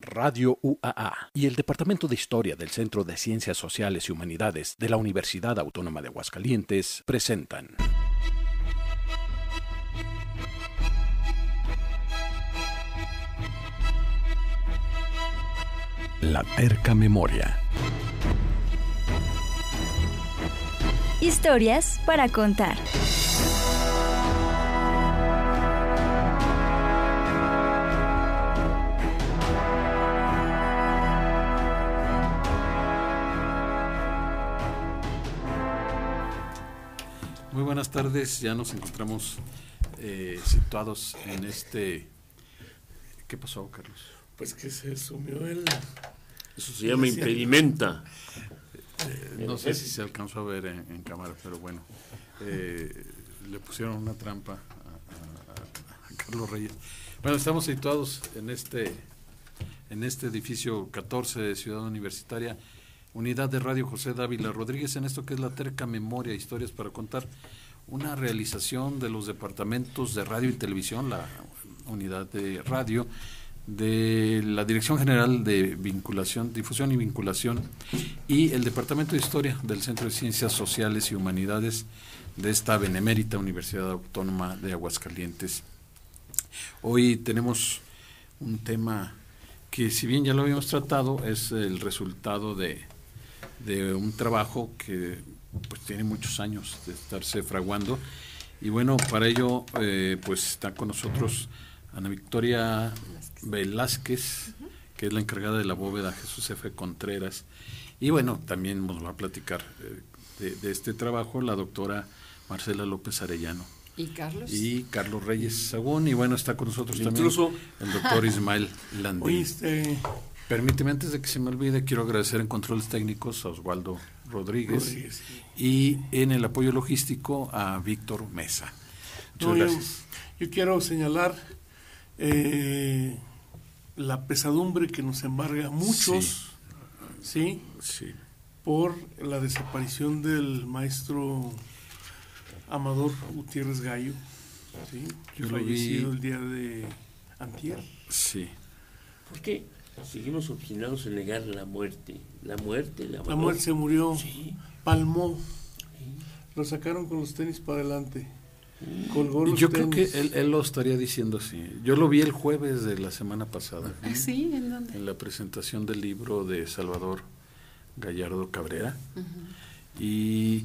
Radio UAA y el Departamento de Historia del Centro de Ciencias Sociales y Humanidades de la Universidad Autónoma de Aguascalientes presentan. La terca memoria. Historias para contar. Muy buenas tardes, ya nos encontramos eh, situados en este... ¿Qué pasó, Carlos? Pues que se sumió el... Eso se llama impedimenta. Eh, no sé si se alcanzó a ver en, cámara, pero bueno, eh, le pusieron una trampa a, Carlos Reyes. Bueno, estamos situados en este, en este edificio 14 de Ciudad Universitaria, unidad de Radio José Dávila Rodríguez, en esto que es la terca memoria, historias para contar, una realización de los departamentos de radio y televisión, la unidad de radio, de la Dirección General de Vinculación, Difusión y Vinculación y el Departamento de Historia del Centro de Ciencias Sociales y Humanidades de esta Benemérita Universidad Autónoma de Aguascalientes. Hoy tenemos un tema que si bien ya lo habíamos tratado, es el resultado de, de un trabajo que pues tiene muchos años de estarse fraguando y bueno, para ello eh, pues está con nosotros Ana Victoria Velázquez, que es la encargada de la bóveda Jesús F. Contreras. Y bueno, también nos va a platicar eh, de, este trabajo la doctora Marcela López Arellano. ¿Y Carlos? Y Carlos Reyes Sagún. Y bueno, está con nosotros también el doctor Ismael Landín. Este, Permíteme, antes de que se me olvide, quiero agradecer en controles técnicos a Osvaldo Rodríguez, y en el apoyo logístico a Víctor Mesa. Muchas gracias. Yo, quiero señalar eh, la pesadumbre que nos embarga a muchos, ¿sí? Sí. Por la desaparición del maestro Amador Gutiérrez Gallo, ¿sí? Yo fallecido el día de antier. Sí. ¿Por qué seguimos obstinados en negar la muerte? La muerte, la, la muerte se murió, palmó, lo sacaron con los tenis para adelante. Yo creo que él, lo estaría diciendo así. Yo lo vi el jueves de la semana pasada. ¿Ah, sí? ¿En dónde? En la presentación del libro de Salvador Gallardo Cabrera. Y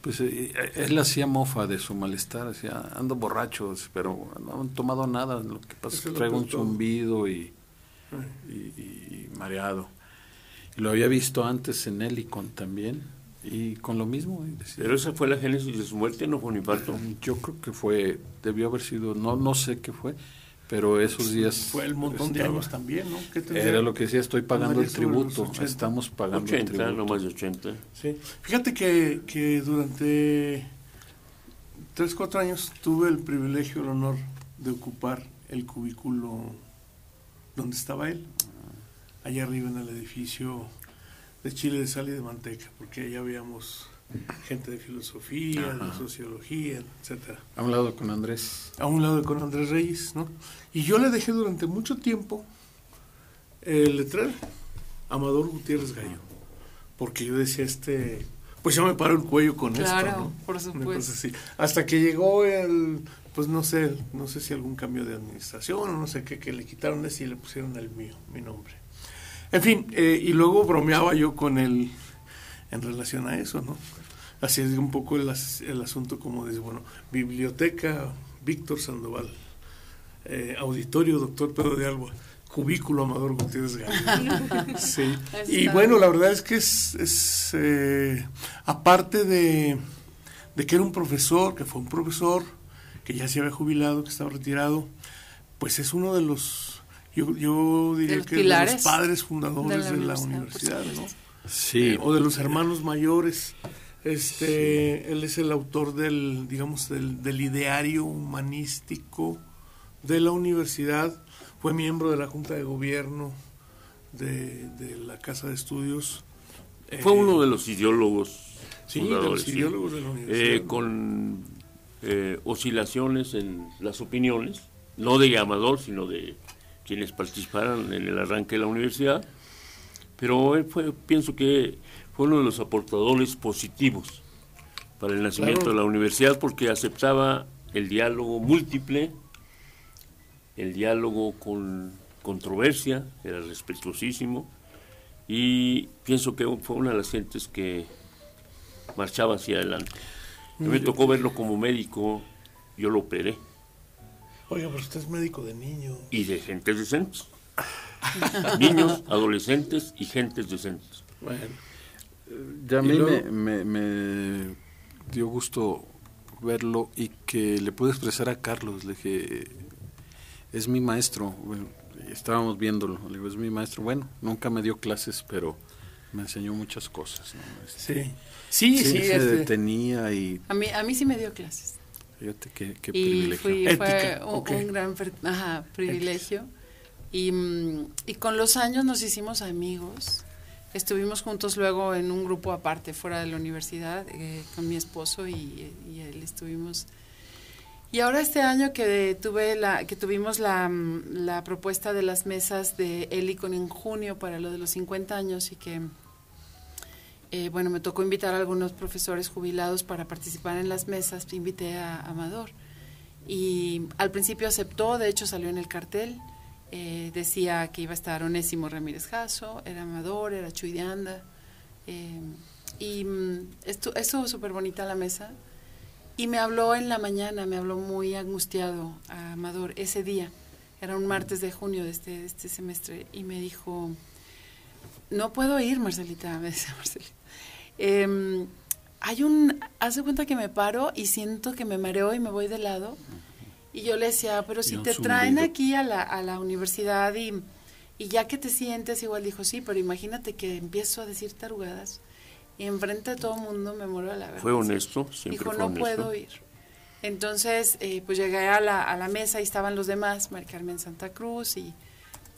pues eh, eh, él hacía mofa de su malestar, decía, ando borracho, pero no han tomado nada, lo que pasa es que traigo un zumbido y, y, mareado. Y lo había visto antes en Helicon también y con lo mismo. Pero esa fue la génesis de su muerte, no fue un infarto. Yo creo que fue, debió haber sido, no no sé qué fue, pero esos días... Fue el montón de años también, ¿no? Era lo que decía, estoy pagando el tributo, estamos pagando 80, el tributo. no más de 80. Sí. Fíjate que, que durante 3, 4 años tuve el privilegio, el honor de ocupar el cubículo donde estaba él, allá arriba en el edificio de chile de sal y de manteca, porque allá habíamos gente de filosofía, de sociología, etcétera. A un lado con Andrés. A un lado con Andrés Reyes, ¿no? Y yo le dejé durante mucho tiempo el letrero, Amador Gutiérrez Gallo, porque yo decía, este, pues yo me paro el cuello con esto, ¿no? por supuesto. Sí. Hasta que llegó el, pues no sé, no sé si algún cambio de administración o no sé qué, que le quitaron ese y le pusieron el mío, mi nombre. En fin, eh, y luego bromeaba yo con él en relación a eso, ¿no? Así es un poco el, el asunto como dice, bueno, biblioteca Víctor Sandoval, eh, auditorio doctor Pedro de Alba, cubículo Amador Gutiérrez Gallo. sí. Y bueno, la verdad es que es, es eh, aparte de, de que era un profesor, que fue un profesor, que ya se había jubilado, que estaba retirado, pues es uno de los yo, diría que de los padres fundadores de la, universidad, ¿no? Sí. Eh, o de los hermanos mayores. Este, él es el autor del, digamos, del, ideario humanístico de la universidad. Fue miembro de la Junta de Gobierno de, la Casa de Estudios. Fue uno de los ideólogos sí, de los ideólogos de la universidad. Eh, con eh, oscilaciones en las opiniones, no de Amador, sino de quienes participaron en el arranque de la universidad, pero él fue, pienso que fue uno de los aportadores positivos para el nacimiento de la universidad porque aceptaba el diálogo múltiple, el diálogo con controversia, era respetuosísimo y pienso que fue una de las gentes que marchaba hacia adelante. Me tocó verlo como médico, yo lo operé. Oiga, pero usted es médico de niños. Y de gentes decentes. Niños, adolescentes y gentes decentes. Bueno, ya a mí me, me, dio gusto verlo y que le pude expresar a Carlos, le dije, es mi maestro, estábamos viéndolo, le digo, es mi maestro, bueno, nunca me dio clases, pero me enseñó muchas cosas. Este, sí. Sí, sí, se este. detenía y... A mí, a mí sí me dio clases. Fíjate qué, qué y privilegio. fue un, gran privilegio. Y, mm, y, con los años nos hicimos amigos. Estuvimos juntos luego en un grupo aparte, fuera de la universidad, eh, con mi esposo y, y, él estuvimos. Y ahora este año que tuve la, que tuvimos la, mm, propuesta de las mesas de Helicon en junio para lo de los 50 años y que eh, bueno, me tocó invitar a algunos profesores jubilados para participar en las mesas, invité a Amador. Y al principio aceptó, de hecho salió en el cartel, eh, decía que iba a estar Onésimo Ramírez Jasso, era Amador, era Chuy de Anda. Eh, y mm, esto, estuvo súper bonita la mesa. Y me habló en la mañana, me habló muy angustiado a Amador ese día. Era un martes de junio de este, de este semestre. Y me dijo, no puedo ir, Marcelita, me decía Marcelita. Eh, hay un, hace cuenta que me paro y siento que me mareo y me voy de lado. Y yo le decía, pero si te traen aquí a la, a la universidad y, y ya que te sientes, igual dijo, sí, pero imagínate que empiezo a decir tarugadas y enfrente de todo el mundo me muero a la verdad. Fue honesto, siempre Dijo, no puedo ir. Entonces, eh, pues llegué a la, a la mesa y estaban los demás, Mari Carmen Santa Cruz y,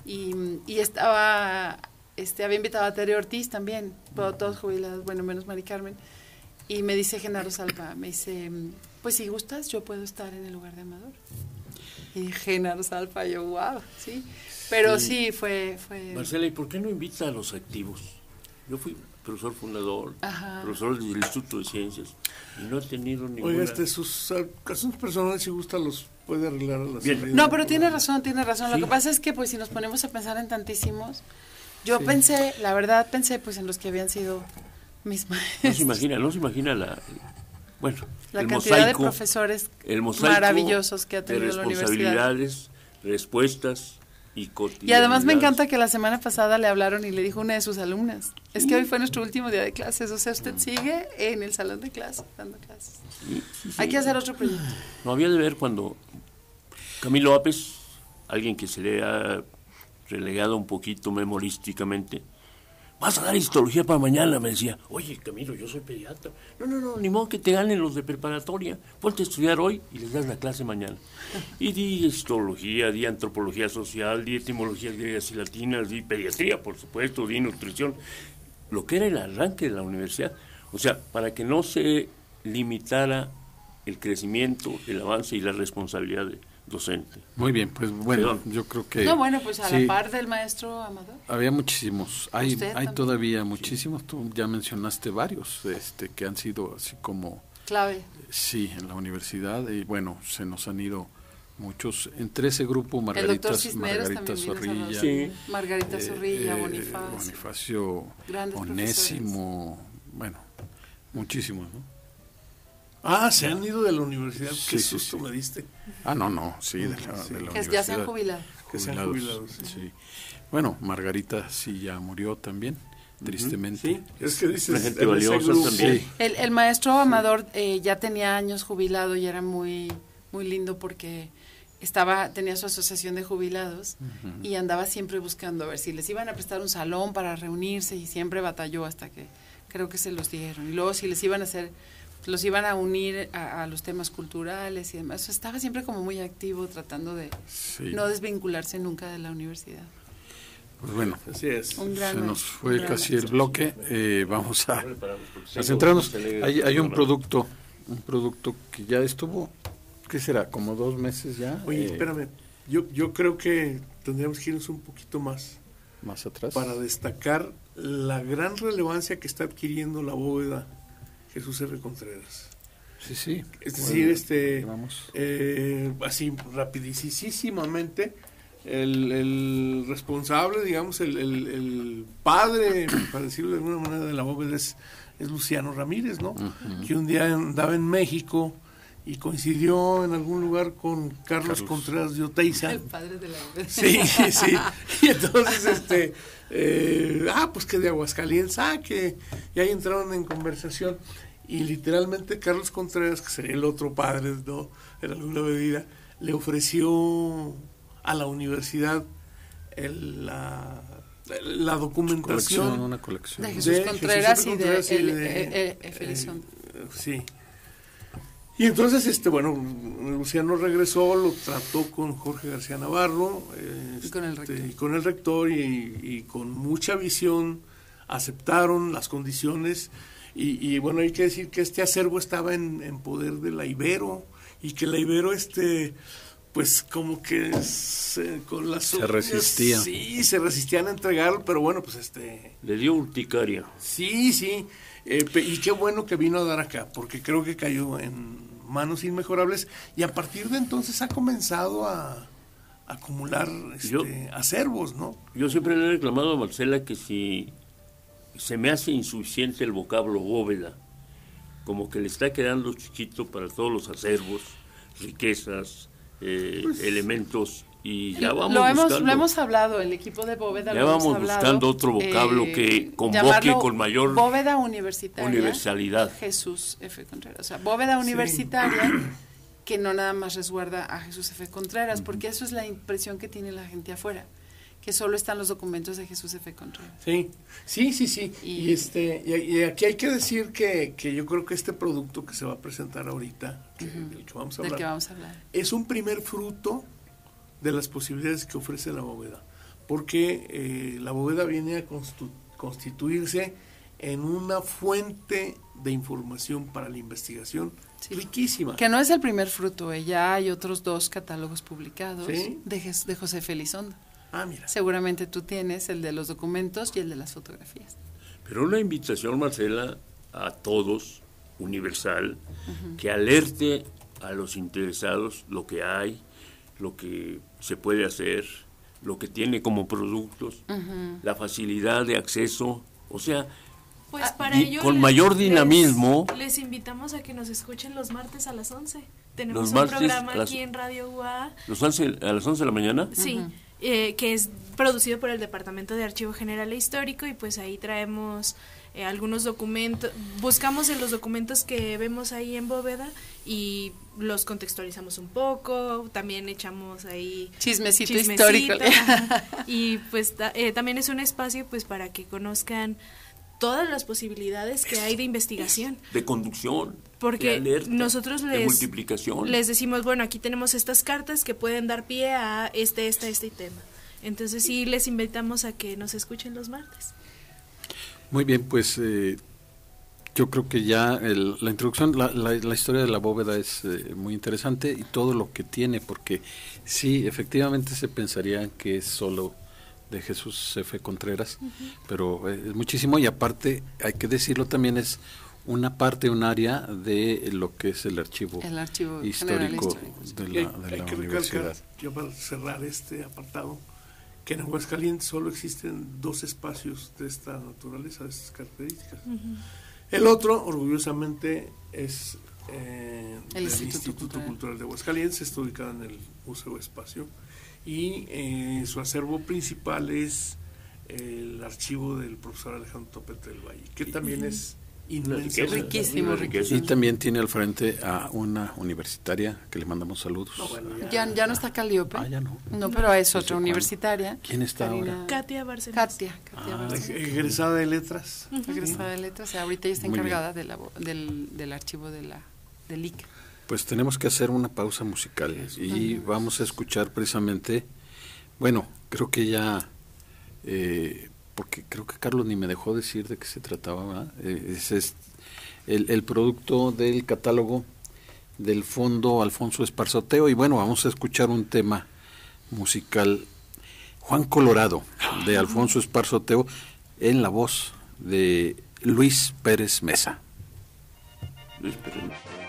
y, y estaba este, había invitado a Tere Ortiz también, todos jubilados, bueno, menos Mari Carmen. Y me dice Genaro Salva, me dice, pues si gustas, yo puedo estar en el lugar de Amador. Y Genaro Salva, yo, wow, sí. Pero sí, fue, fue... Marcela, ¿y por qué no invita a los activos? Yo fui profesor fundador, profesor del Instituto de Ciencias, y no he tenido ninguna... Oiga, este, sus casos personales, si gusta, los puede arreglar a la No, pero tiene razón, tiene razón. Lo que pasa es que, pues, si nos ponemos a pensar en tantísimos yo pensé, la verdad pensé pues en los que habían sido mis maestros. No se imagina, no se imagina la bueno, la cantidad de profesores maravillosos que ha tenido la universidad. Responsabilidades, respuestas y Y además me encanta que la semana pasada le hablaron y le dijo una de sus alumnas, es que hoy fue nuestro último día de clases, o sea, usted sigue en el salón de clases, dando clases. Hay que hacer otro proyecto. No había de ver cuando Camilo López, alguien que se le ha relegado un poquito memorísticamente. Vas a dar histología para mañana, me decía. Oye, Camilo, yo soy pediatra. No, no, no, ni modo que te ganen los de preparatoria. Ponte a estudiar hoy y les das la clase mañana. Y di histología, di antropología social, di etimologías griegas y latinas, di pediatría, por supuesto, di nutrición. Lo que era el arranque de la universidad. O sea, para que no se limitara el crecimiento, el avance y la responsabilidad de, docente. Muy bien, pues bueno, yo creo que... No, bueno, pues a la par del maestro Amador. Había muchísimos, hay, hay todavía muchísimos, tú ya mencionaste varios este, que han sido así como... Clave. Sí, en la universidad y bueno, se nos han ido muchos. Entre ese grupo, Margarita, Margarita Zorrilla, sí. Margarita eh, Zorrilla, eh, Bonifacio, Bonifacio Onésimo, bueno, muchísimos, ¿no? Ah, se han ido de la universidad. Qué susto me diste. Ah, no, no, sí, de la, de la universidad. Que ya se han jubilado. Que se han jubilado, sí. Bueno, Margarita sí ya murió también, tristemente. Sí, es que dices, gente valiosa también. El, el, maestro Amador eh, ya tenía años jubilado y era muy, muy lindo porque estaba tenía su asociación de jubilados y andaba siempre buscando a ver si les iban a prestar un salón para reunirse y siempre batalló hasta que creo que se los dieron. Y luego si les iban a hacer los iban a unir a, los temas culturales y demás. Estaba siempre como muy activo tratando de no desvincularse nunca de la universidad. Pues bueno, Así es. se nos fue casi el bloque. Eh, vamos a, centrarnos. Hay, hay, un producto, un producto que ya estuvo, ¿qué será? Como dos meses ya. Oye, eh, espérame. Yo, yo creo que tendríamos que irnos un poquito más, más atrás para destacar la gran relevancia que está adquiriendo la bóveda Jesús R. Contreras. Sí, sí. Es decir, este, eh, así rapidísimamente, el, el, responsable, digamos, el, el, padre, para decirlo de alguna manera, de la bóveda es, es Luciano Ramírez, ¿no? Que un día andaba en México y coincidió en algún lugar con Carlos, Contreras de Oteiza. El padre de la. Sí, sí. Y entonces, este, eh, ah, pues que de Aguascalientes, ah, que, y ahí entraron en conversación y literalmente Carlos Contreras, que sería el otro padre, ¿no? En alguna medida, le ofreció a la universidad la, la, documentación. una colección. De Jesús Contreras, y de, eh, eh, Sí. Y entonces, este, bueno, Luciano regresó, lo trató con Jorge García Navarro y con el este, rector, y, con, el rector y, y, con mucha visión aceptaron las condiciones y, bueno, hay que decir que este acervo estaba en, poder de la Ibero y que la Ibero, este, pues como que se, con las se resistía. Sí, se resistían a entregarlo, pero bueno, pues este... Le dio urticaria. Sí, sí, eh, y qué bueno que vino a dar acá, porque creo que cayó en manos inmejorables y a partir de entonces ha comenzado a acumular este, acervos, ¿no? Yo siempre le he reclamado a Marcela que si se me hace insuficiente el vocablo bóveda, como que le está quedando chiquito para todos los acervos, riquezas, eh, pues, elementos y ya vamos lo hemos, buscando, lo hemos hablado, el equipo de bóveda ya lo vamos hemos buscando otro vocablo eh, que convoque con mayor bóveda universitaria universalidad. Jesús F. Contreras, o sea, bóveda universitaria que no nada más resguarda a Jesús F. Contreras, porque eso es la impresión que tiene la gente afuera que solo están los documentos de Jesús F. Contreras. Sí, sí, sí, sí. Y, este, y, aquí hay que decir que, que, yo creo que este producto que se va a presentar ahorita, del, que vamos a hablar, que vamos a hablar, es un primer fruto de las posibilidades que ofrece la bóveda, porque eh, la bóveda viene a constituirse en una fuente de información para la investigación riquísima. Que no es el primer fruto, eh, ya hay otros dos catálogos publicados de, de José Felizondo. Ah, mira. Seguramente tú tienes el de los documentos y el de las fotografías. Pero una invitación, Marcela, a todos, universal, que alerte a los interesados lo que hay, lo que se puede hacer, lo que tiene como productos, la facilidad de acceso, o sea, pues ah, para ello con mayor dinamismo. Les, invitamos a que nos escuchen los martes a las 11. Tenemos un programa aquí en Radio UA. ¿Los 11, a las 11 de la mañana? Sí. Eh, que es producido por el Departamento de Archivo General e Histórico y pues ahí traemos eh, algunos documentos, buscamos en los documentos que vemos ahí en bóveda y los contextualizamos un poco, también echamos ahí chismecito, histórico. y pues eh, también es un espacio pues para que conozcan todas las posibilidades que hay de investigación. De conducción. Porque nosotros les, multiplicación. les decimos, bueno, aquí tenemos estas cartas que pueden dar pie a este, este, este tema. Entonces sí les invitamos a que nos escuchen los martes. Muy bien, pues eh, yo creo que ya la introducción, la, la, historia de la bóveda es eh, muy interesante y todo lo que tiene, porque sí, efectivamente se pensaría que es solo de Jesús F. Contreras, pero eh, es muchísimo y aparte, hay que decirlo también, es una parte, un área de lo que es el archivo, histórico, de la, de la universidad. Yo para cerrar este apartado, que en Aguascalientes solo existen dos espacios de esta naturaleza, de estas características. El otro, orgullosamente, es eh, el, Instituto, Cultural. de Aguascalientes, está ubicado en el Museo Espacio y eh, su acervo principal es el archivo del profesor Alejandro Topete del Valle, que también es inmenso. Riquísimo, riquísimo. Y también tiene al frente a una universitaria que le mandamos saludos. ya, ya, no está Caliope. Ah, ya no. No, pero es otra universitaria. ¿Quién está ahora? Katia Barcelos. Katia, Katia ah, Egresada de letras. Egresada de letras. Ahorita ella está encargada de la, del, del archivo de la, del IC. Pues tenemos que hacer una pausa musical y vamos a escuchar precisamente, bueno, creo que ya, eh, porque creo que Carlos ni me dejó decir de qué se trataba, eh, es, el, el, producto del catálogo del Fondo Alfonso Esparzoteo y bueno, vamos a escuchar un tema musical Juan Colorado, de Alfonso Esparzo Teo, en la voz de Luis Pérez Mesa. Luis Pérez Mesa.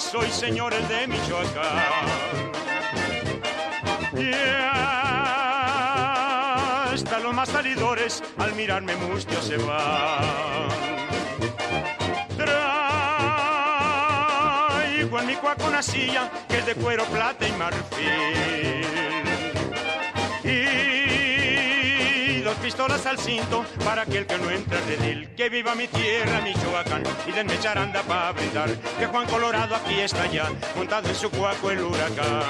Y soy señor de Michoacán. más salidores al mirarme mustio se van. Traigo en mi cuaco una silla que es de cuero, plata y marfil. Y pistolas al cinto para aquel que no entra él. Que viva mi tierra, Michoacán, y denme charanda para brindar. Que Juan Colorado aquí está ya, montado en su cuaco el huracán.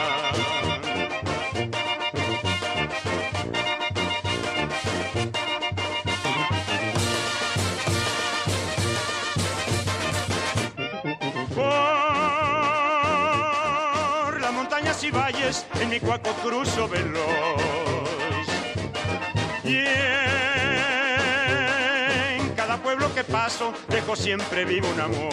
y valles en mi cuaco cruzo veloz. Y en cada pueblo que paso dejo siempre vivo un amor.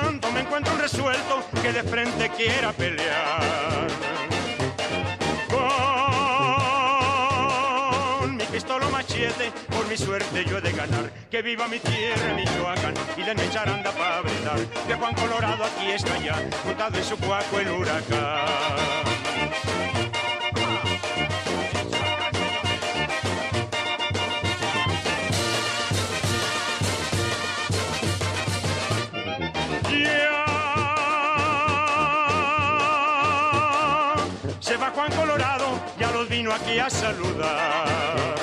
Cuando me encuentro resuelto que de frente quiera pelear por mi suerte yo he de ganar. Que viva mi tierra, Michoacán, y denme charanda para brindar. Que Juan Colorado aquí está ya, montado en su cuaco el huracán. Vino aquí a saludar.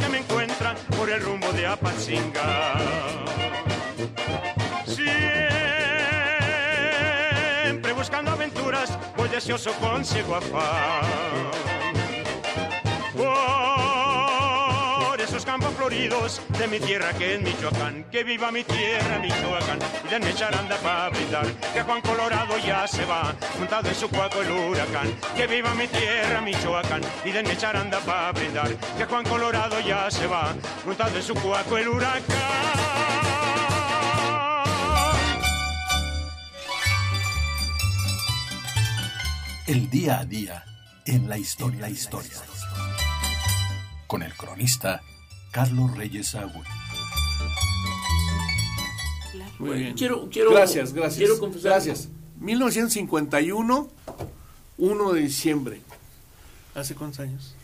que me encuentran por el rumbo de Apatzinga. Siempre buscando aventuras, voy deseoso consigo afán. Campos floridos de mi tierra que es Michoacán, que viva mi tierra Michoacán, y denme charanda para brindar, que Juan Colorado ya se va, montado en su cuaco el huracán, que viva mi tierra Michoacán, y denme charanda para brindar, que Juan Colorado ya se va, montado en su cuaco el huracán. El día a día en la historia. la historia. Con el cronista Carlos Reyes Agüe. Muy bien. Quiero, quiero, gracias, gracias. Quiero confesar. Gracias. 1951, 1 de diciembre. ¿Hace cuántos años?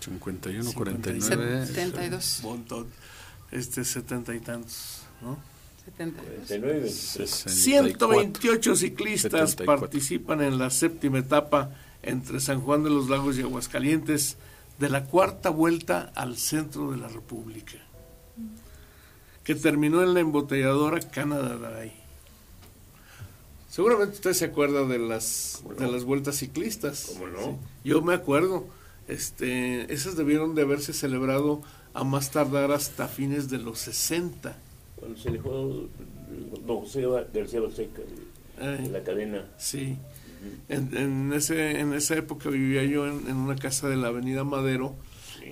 51, 49. 72. Un montón. Este, setenta y tantos, ¿no? 79. 128 ciclistas participan en la séptima etapa entre San Juan de los Lagos y Aguascalientes de la cuarta vuelta al centro de la República, que terminó en la embotelladora Canada Dry. Seguramente usted se acuerda de las de las vueltas ciclistas. ¿Cómo no? Yo me acuerdo. Este, esas debieron de haberse celebrado a más tardar hasta fines de los 60. Cuando se dejó don José García Balseca en la cadena. Sí. En, ese, en esa época vivía yo en, una casa de la Avenida Madero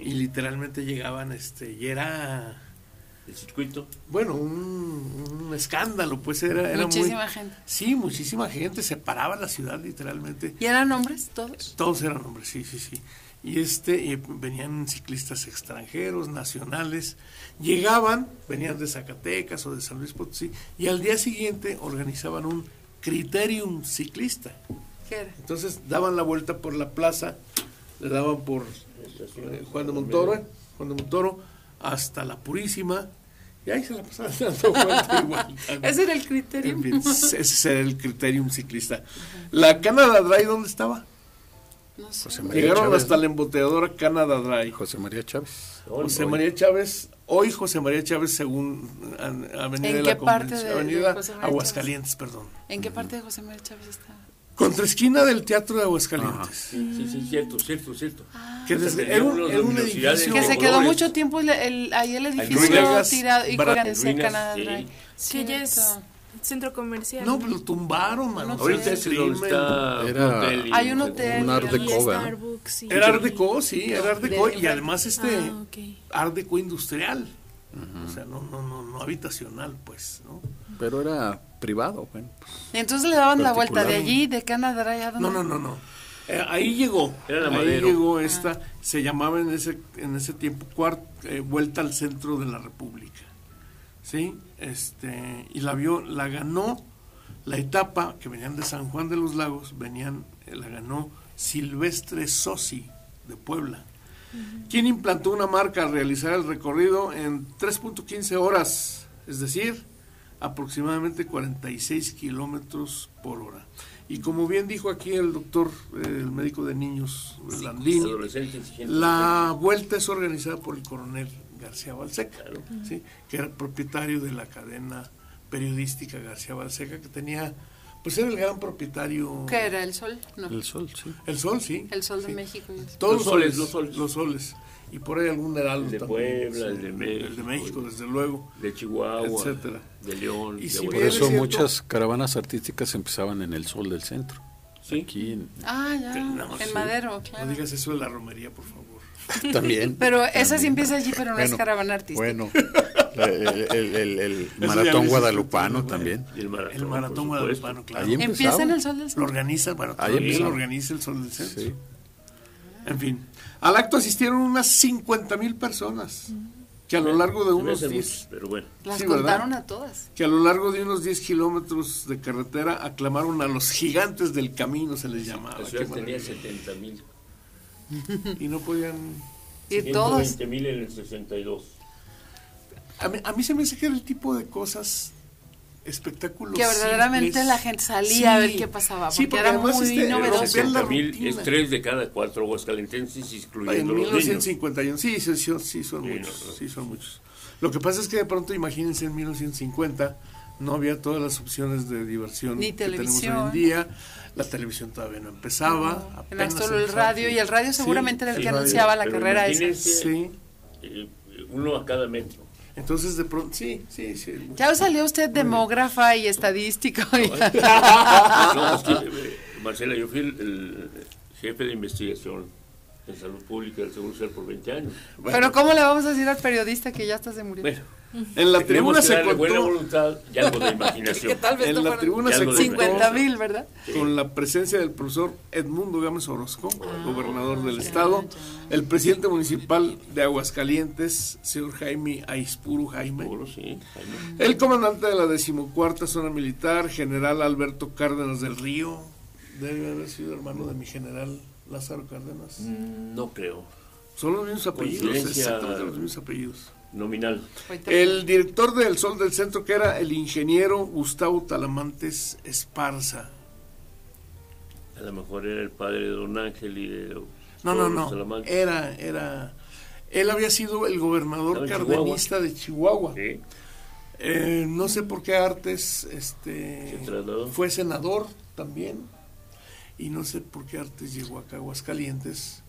y literalmente llegaban, este, y era... ¿El circuito? Bueno, un, escándalo, pues era, era Muchísima gente. Sí, muchísima gente, se paraba la ciudad literalmente. ¿Y eran hombres todos? Todos eran hombres, sí, sí, sí. Y este, venían ciclistas extranjeros, nacionales, llegaban, venían de Zacatecas o de San Luis Potosí, y al día siguiente organizaban un criterium ciclista. ¿Qué era? Entonces daban la vuelta por la plaza, le daban por eh, Juan de Montoro, Juan de Montoro, hasta la Purísima, y ahí se la pasaban dando vuelta igual. ese era el criterium. ese era el criterium ciclista. La Canada Dry, ¿dónde estaba? No sé. Llegaron hasta la embotelladora Canada Dry. José María Chávez. José María Chávez, hoy José María Chávez según Avenida de la parte de, Avenida Aguascalientes, perdón. ¿En qué parte de José María Chávez está? Contra esquina del Teatro de Aguascalientes. Sí, sí, sí, cierto, cierto, cierto. Ah. Que desde, era un, un edificio que se quedó mucho tiempo el, el, ahí el edificio tirado y con sí. Canadá que ya es centro comercial. No, pero lo tumbaron, mano. Ahorita es donde está Era- un hotel y- Hay un hotel. Un Art Y Deco. Starbucks. Era Art Deco, sí, era Art Deco y además este Ah, ok. Art Deco industrial. O sea, no, no, no, no habitacional, pues, ¿no? Pero era privado, bueno. pues, entonces le daban la vuelta de allí, de Canadá, allá donde. No, no, no, no. Eh, ahí llegó. Era ahí madero. llegó esta, se llamaba en ese en ese tiempo cuart- eh, vuelta al centro de la República. ¿Sí? Este, y la vio, la ganó la etapa que venían de San Juan de los Lagos, venían eh, la ganó Silvestre Sosi de Puebla. quien implantó una marca al realizar el recorrido en 3.15 horas, es decir, aproximadamente 46 kilómetros por hora. Y como bien dijo aquí el doctor, eh, el médico de niños, gente la vuelta es organizada por el coronel García Balseca, Claro. ¿sí? que era el propietario de la cadena periodística García Balseca, que tenía, pues era el gran propietario. ¿Qué era? ¿El sol? No. El sol, sí. El Sol, sí. El sol de sí. México. Todos Los soles, los soles. Los soles. Y por ahí algún heraldo El de también, Puebla, el de El de México, México, desde luego. de Chihuahua, etcétera. de León, Y si Por eso cierto- muchas caravanas artísticas empezaban en el sol del centro. Sí. Aquí en- Ah, ya. No, en sí. Madero, No claro. digas eso de la romería, por favor. también. Pero esa sí empieza allí, pero no es caravana artística. Bueno, el, el- el- el maratón lo guadalupano también. Y el maratón, guadalupano, claro. Ahí Empieza en el sol del Lo centro. organiza, bueno, Ahí lo organiza el Sol del Centro. Sí. En fin, al acto asistieron unas 50 mil personas que a lo largo de unos hacen 10 muchos, Pero bueno, Las contaron a todas. que a lo largo de unos 10 kilómetros de carretera aclamaron a los gigantes del camino, se les llamaba. la Qué ciudad tenía maravilla. 70 mil. Y no podían... Y todas. 120 mil en el 62. A mí, a mí se me hace que era el tipo de cosas, espectáculos Que verdaderamente simples. la gente salía a ver Sí. qué pasaba, Sí, porque era muy este, novedoso. rompían la 60 mil es 3 de cada 4 aguascalentenses, En incluyendo los niños. 1951, sí, sí, sí, sí son Sí, muchos, no, no. sí son muchos. Lo que pasa es que de pronto, imagínense, en 1950 no había todas las opciones de diversión Ni que tenemos hoy televisión. en día. La televisión todavía no empezaba. Era apenas solo el empezaba. radio, y el radio Sí, seguramente era el el que radio. anunciaba la carrera esa. Sí, eh, uno a cada metro. entonces de pronto, sí, sí, sí. Ya salió usted demógrafa y estadístico. y- No, es que, eh, Marcela, yo fui el, el jefe de investigación en salud pública del Seguro Social por 20 años. Bueno, Pero ¿cómo le vamos a decir al periodista que ya hasta se murió? Bueno, en la tenemos tribuna se darle buena contó, voluntad y algo de que imaginación. tal vez en no la tribuna se algo de contó 50 mil, ¿verdad? con la presencia del profesor Edmundo Gámez Orozco, Ah, gobernador del estado, el presidente municipal de Aguascalientes, señor Jaime Aispuru Jaime, sí. Jaime. el comandante de la decimocuarta zona militar, general Alberto Cárdenas del Río, debe haber sido hermano de mi general Lázaro Cárdenas. Mm, No creo. Son los mismos apellidos, exactamente los mismos apellidos. Nominal. El director del Sol del Centro, que era el ingeniero Gustavo Talamantes Esparza. A lo mejor era el padre de Don Ángel y de No, no, no. Era, era. Él había sido el gobernador cardenista de Chihuahua. Sí. Eh, no sé por qué Artes este, Se fue senador también. Y no sé por qué Artes llegó acá a Aguascalientes.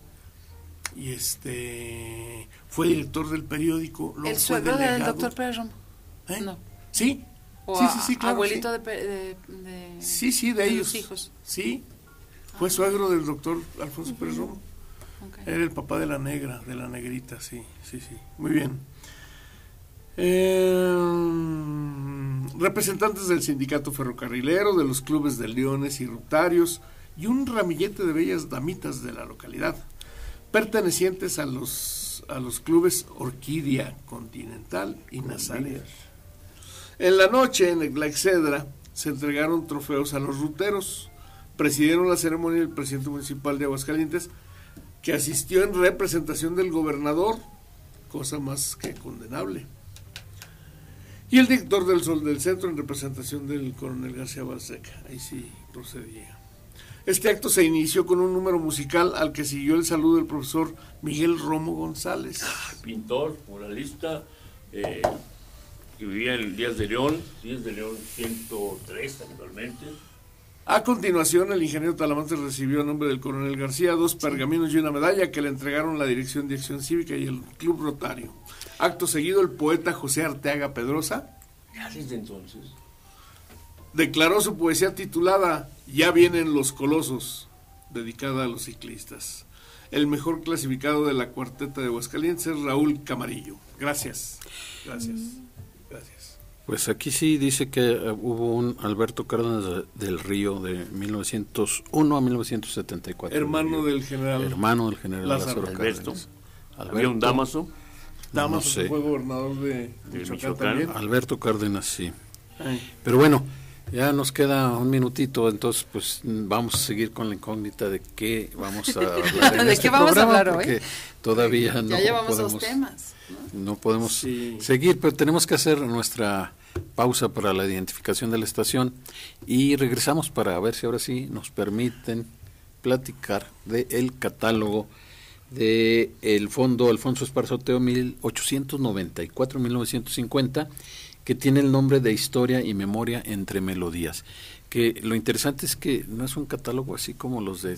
Y este fue director del periódico. luego el fue suegro del doctor Pérez Romo. ¿Eh? No. Sí, O sí, sí, sí, claro. abuelito sí. de, de, de- Sí, sí, de, de ellos. los hijos. Sí, fue suegro del doctor Alfonso Pérez Romo. Era el papá de la negra, de la negrita, sí, sí, sí. Muy bien. Eh, representantes del sindicato ferrocarrilero, de los clubes de leones y rutarios y un ramillete de bellas damitas de la localidad, pertenecientes a los, a los clubes Orquídea Continental y Nazaret. En la noche, en la Excedra, se entregaron trofeos a los ruteros. Presidieron la ceremonia el presidente municipal de Aguascalientes, que asistió en representación del gobernador, cosa más que condenable. Y el director del Sol del Centro en representación del coronel García Balseca. Ahí sí procedía. Este acto se inició con un número musical al que siguió el saludo del profesor Miguel Romo González. Pintor, muralista, eh, que vivía en Díaz de León, Díaz de León 103 actualmente. A continuación, el ingeniero Talamantes recibió a nombre del coronel García dos pergaminos y una medalla que le entregaron la Dirección de Acción Cívica y el Club Rotario. Acto seguido, el poeta José Arteaga Pedrosa Ya desde entonces. Declaró su poesía titulada Ya vienen los colosos, dedicada a los ciclistas. El mejor clasificado de la cuarteta de Aguascalientes es Raúl Camarillo. Gracias. Gracias. Gracias. Pues aquí sí dice que eh, hubo un Alberto Cárdenas del Río de 1901 a 1974. Hermano del general. Hermano del general Lázaro, Alberto. Había un Damaso. Damaso fue gobernador de, Michoacán, Alberto Cárdenas, sí. Pero bueno, ya nos queda un minutito, entonces pues vamos a seguir con la incógnita de qué vamos a hablar. En ¿De este qué vamos a hablar hoy? Todavía ya no llevamos podemos, dos temas. No, podemos seguir, pero tenemos que hacer nuestra pausa para la identificación de la estación y regresamos para ver si ahora sí nos permiten platicar del el catálogo de el Fondo Alfonso Esparzoteo 1894-1950 que tiene el nombre de Historia y Memoria entre Melodías. Que lo interesante es que no es un catálogo así como los de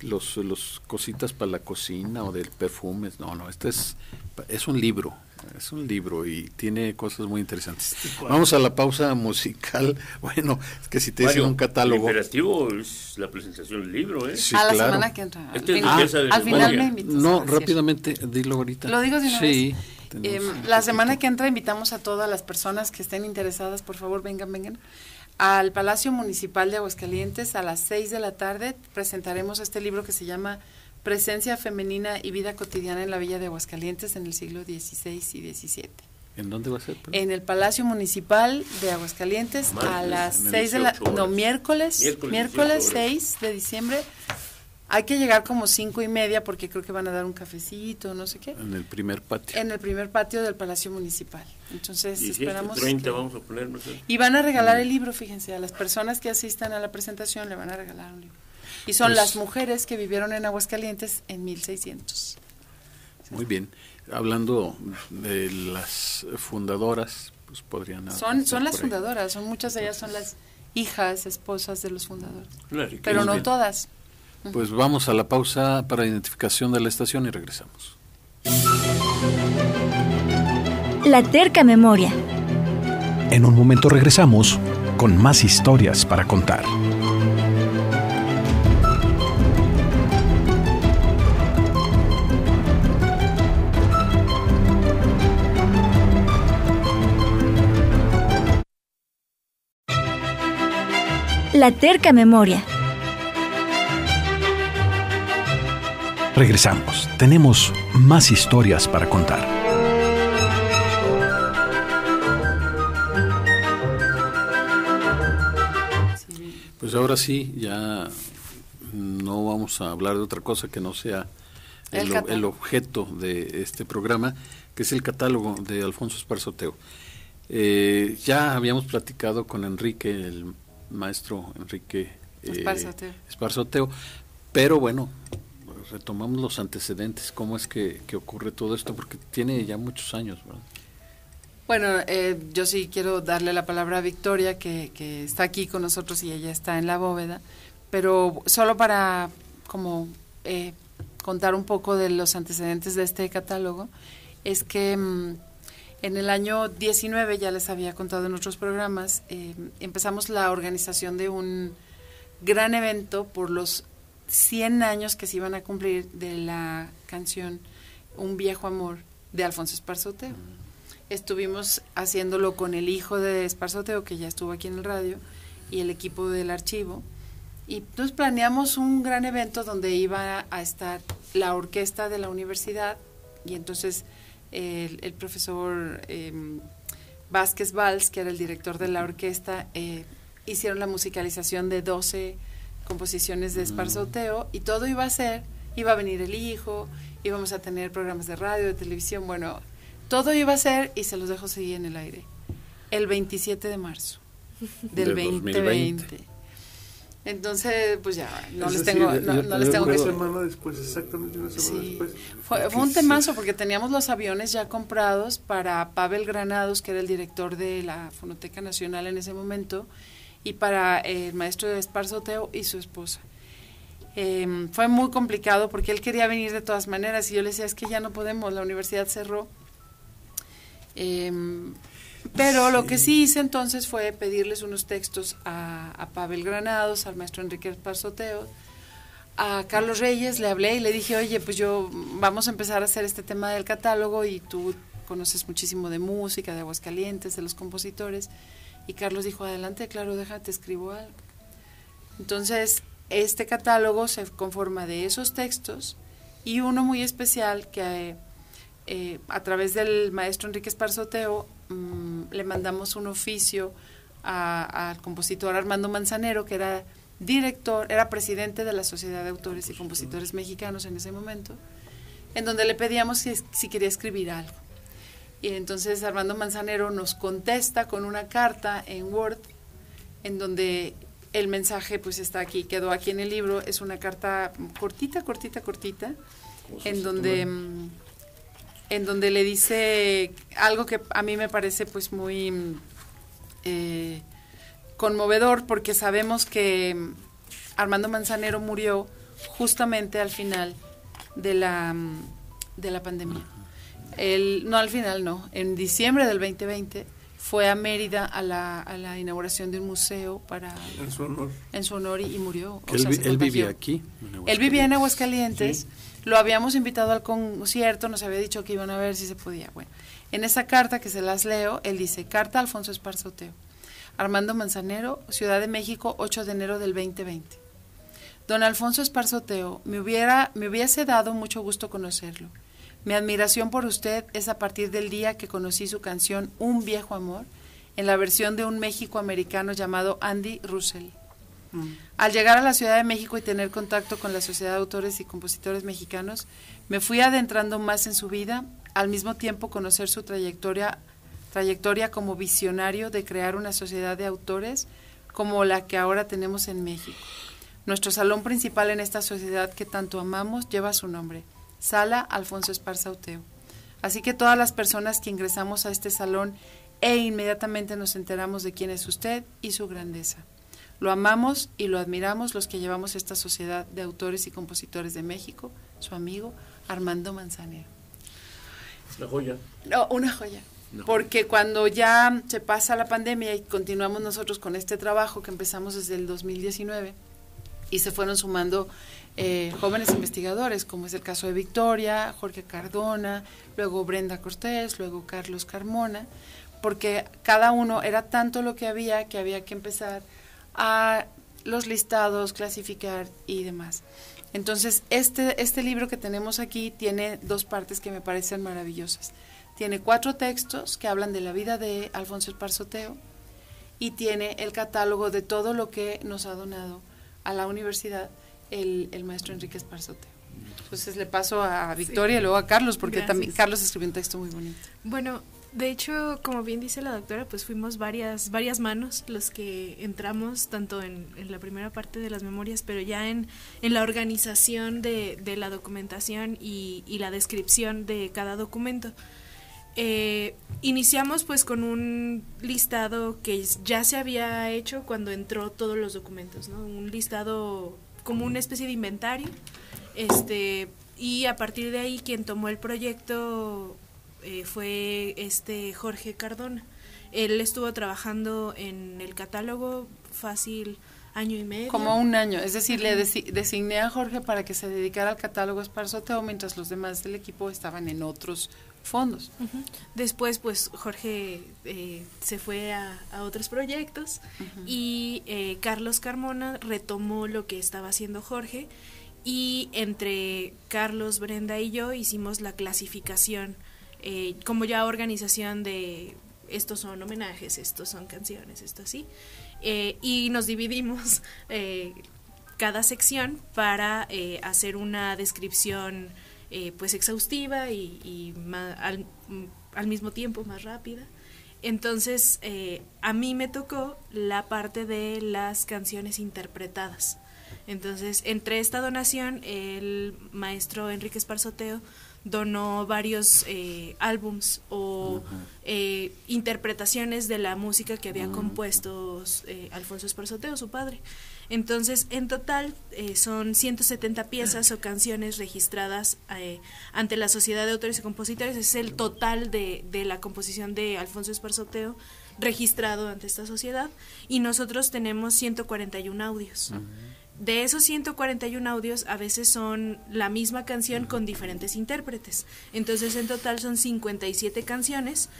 los, los cositas para la cocina o de perfumes, no, no, este es, es un libro, es un libro y tiene cosas muy interesantes. Vamos a la pausa musical. Bueno, es que si te dicen un catálogo. El imperativo es la presentación del libro, ¿eh? Sí, a la semana que entra. Este al final me invitas. No, rápidamente, dilo ahorita. Lo digo de una sí, Eh, la semana que entra invitamos a todas las personas que estén interesadas, por favor, vengan, vengan. Al Palacio Municipal de Aguascalientes a las 6 de la tarde presentaremos este libro que se llama Presencia femenina y vida cotidiana en la Villa de Aguascalientes en el siglo XVI y XVII. ¿En dónde va a ser? En el Palacio Municipal de Aguascalientes a las 6 de la... No, miércoles, miércoles, miércoles 6 de diciembre. Hay que llegar como cinco y media porque creo que van a dar un cafecito, no sé qué. En el primer patio. En el primer patio del Palacio Municipal. Entonces esperamos... 30 vamos a poner, no sé. Y van a regalar el libro, fíjense, a las personas que asistan a la presentación le van a regalar un libro. Y son pues las mujeres que vivieron en Aguascalientes en 1600. Muy bien. Hablando de las fundadoras, pues podrían... Son, son las fundadoras, son muchas de ellas son las hijas, esposas de los fundadores. Pero no todas. Pues vamos a la pausa para identificación de la estación y regresamos. La terca memoria. En un momento regresamos con más historias para contar. La terca memoria. Regresamos. Tenemos más historias para contar. Pues ahora sí, ya no vamos a hablar de otra cosa que no sea el, objeto de este programa, que es el catálogo de Alfonso Esparzoteo. Eh, ya habíamos platicado con Enrique, el maestro Enrique eh, Esparzoteo, pero bueno, retomamos los antecedentes, cómo es que, ocurre todo esto, porque tiene ya muchos años, ¿verdad? Bueno, eh, yo sí quiero darle la palabra a Victoria, que, que, está aquí con nosotros y ella está en la bóveda, pero solo para como eh, contar un poco de los antecedentes de este catálogo, es que mm, en el año 19, ya les había contado en otros programas, eh, empezamos la organización de un gran evento por los 100 años que se iban a cumplir de la canción Un viejo amor de Alfonso Esparzoteo. Estuvimos haciéndolo con el hijo de Esparzoteo, que ya estuvo aquí en el radio, y el equipo del archivo. Y entonces planeamos un gran evento donde iba a estar la orquesta de la universidad y entonces el, profesor em, Vázquez Valls, que era el director de la orquesta, eh, hicieron la musicalización de 12 composiciones de esparzoteo y todo iba a ser, iba a venir el hijo, íbamos a tener programas de radio, de televisión, bueno, todo iba a ser y se los dejo seguir en el aire. El 27 de marzo del 2020. Entonces, pues ya, no les tengo, no, les tengo que... Una semana después, exactamente una semana después. Fue, un temazo porque teníamos los aviones ya comprados para Pavel Granados, que era el director de la Fonoteca Nacional en ese momento, y para el maestro de Esparzoteo y su esposa. Em, fue muy complicado porque él quería venir de todas maneras y yo le decía, es que ya no podemos, la universidad cerró. Em, Pero lo que sí hice entonces fue pedirles unos textos a, a Pavel Granados, al maestro Enrique Parzoteo, a Carlos Reyes, le hablé y le dije, oye, pues yo vamos a empezar a hacer este tema del catálogo y tú conoces muchísimo de música, de Aguascalientes, de los compositores. Y Carlos dijo, adelante, claro, déjate, escribo algo. Entonces, este catálogo se conforma de esos textos y uno muy especial que eh, a través del maestro Enrique Esparzoteo mm, le mandamos un oficio al compositor Armando Manzanero, que era director, era presidente de la Sociedad de Autores y Compositores Mexicanos en ese momento, en donde le pedíamos si, si quería escribir algo. Y entonces Armando Manzanero nos contesta con una carta en Word, en donde el mensaje pues está aquí, quedó aquí en el libro, es una carta cortita, cortita, cortita, en donde, mm, en donde le dice algo que a mí me parece pues muy mm, eh, conmovedor porque sabemos que mm, Armando Manzanero murió justamente al final de la, de la pandemia. El, no al final, no, en diciembre del 2020 fue a Mérida a la, a la inauguración de un museo para en su honor, en su honor y, murió. él, vivía aquí. Él vivía en Aguascalientes. Lo habíamos invitado al concierto, nos había dicho que iban a ver si se podía. Bueno, en esa carta que se las leo, él dice, carta a Alfonso Esparzoteo, Armando Manzanero, Ciudad de México, 8 de enero del 2020. Don Alfonso Esparzoteo, me, hubiera, me hubiese dado mucho gusto conocerlo. Mi admiración por usted es a partir del día que conocí su canción Un viejo amor, en la versión de un México americano llamado Andy Russell. Mm. Al llegar a la Ciudad de México y tener contacto con la Sociedad de Autores y Compositores Mexicanos, me fui adentrando más en su vida, al mismo tiempo conocer su trayectoria, trayectoria como visionario de crear una sociedad de autores como la que ahora tenemos en México. Nuestro salón principal en esta sociedad que tanto amamos lleva su nombre. Sala Alfonso Esparza Así que todas las personas que ingresamos a este salón e inmediatamente nos enteramos de quién es usted y su grandeza. Lo amamos y lo admiramos los que llevamos esta sociedad de autores y compositores de México, su amigo Armando Manzanero. Una joya. No, una joya. Porque cuando ya se pasa la pandemia y continuamos nosotros con este trabajo que empezamos desde el 2019 y se fueron sumando eh, jóvenes investigadores, como es el caso de Victoria, Jorge Cardona, luego Brenda Cortés, luego Carlos Carmona, porque cada uno era tanto lo que había que había que empezar a los listados, clasificar y demás. Entonces, este, este libro que tenemos aquí tiene dos partes que me parecen maravillosas. Tiene cuatro textos que hablan de la vida de Alfonso Parzoteo y tiene el catálogo de todo lo que nos ha donado a la universidad el, maestro Enrique Esparzote. Entonces le paso a Victoria y luego a Carlos, porque también Carlos escribió un texto muy bonito. Bueno, de hecho, como bien dice la doctora, pues fuimos varias, varias manos los que entramos, tanto en, la primera parte de las memorias, pero ya en, en la organización de, de la documentación y, y, la descripción de cada documento. Eh, iniciamos pues con un listado que ya se había hecho cuando entró todos los documentos, ¿no? Un listado como una especie de inventario. Este, y a partir de ahí quien tomó el proyecto eh, fue este Jorge Cardona. Él estuvo trabajando en el catálogo fácil año y medio. Como un año, es decir, le designé a Jorge para que se dedicara al catálogo Esparzoteo mientras los demás del equipo estaban en otros fondos. Después, pues Jorge eh, se fue a, otros proyectos y eh, Carlos Carmona retomó lo que estaba haciendo Jorge y entre Carlos, Brenda y yo hicimos la clasificación eh, como ya organización de estos son homenajes, estos son canciones, esto así. y nos dividimos cada sección para hacer una descripción eh, pues exhaustiva y, al, mismo tiempo más rápida. Entonces, eh, a mí me tocó la parte de las canciones interpretadas. Entonces, entre esta donación, el maestro Enrique Esparzoteo donó varios eh, álbums o eh, interpretaciones de la música que había compuesto Alfonso Esparzoteo, su padre. Entonces, en total eh, son 170 piezas o canciones registradas eh, ante la Sociedad de Autores y Compositores. Es el total de, de la composición de Alfonso Esparzoteo registrado ante esta sociedad. Y nosotros tenemos 141 audios. De esos 141 audios, a veces son la misma canción con diferentes intérpretes. Entonces, en total son 57 canciones